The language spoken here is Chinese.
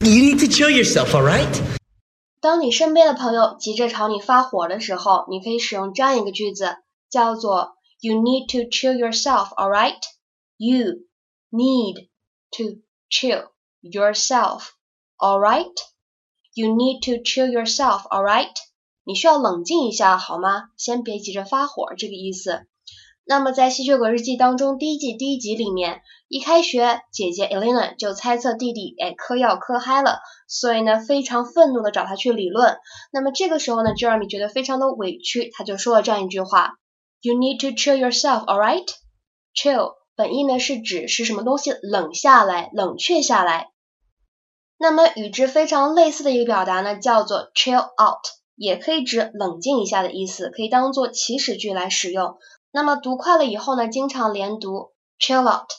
You need to chill yourself, alright? 当你身边的朋友急着朝你发火的时候，你可以使用这样一个句子，叫做 You need to chill yourself, alright? You need to chill yourself, alright? You need to chill yourself, alright? 你需要冷静一下，好吗？先别急着发火，这个意思。 那么在《吸血鬼日记》当中，第一季第一集里面，一开学，姐姐 Elena 就猜测弟弟哎嗑药嗑嗨了，所以呢非常愤怒的找他去理论。那么这个时候呢，Jeremy 觉得非常的委屈，他就说了这样一句话：You need to chill yourself, all right? Chill 本意呢是指使什么东西冷下来、冷却下来。那么与之非常类似的一个表达呢，叫做 chill out，也可以指冷静一下的意思，可以当做祈使句来使用。那么读快了以后呢，经常连读 chill out。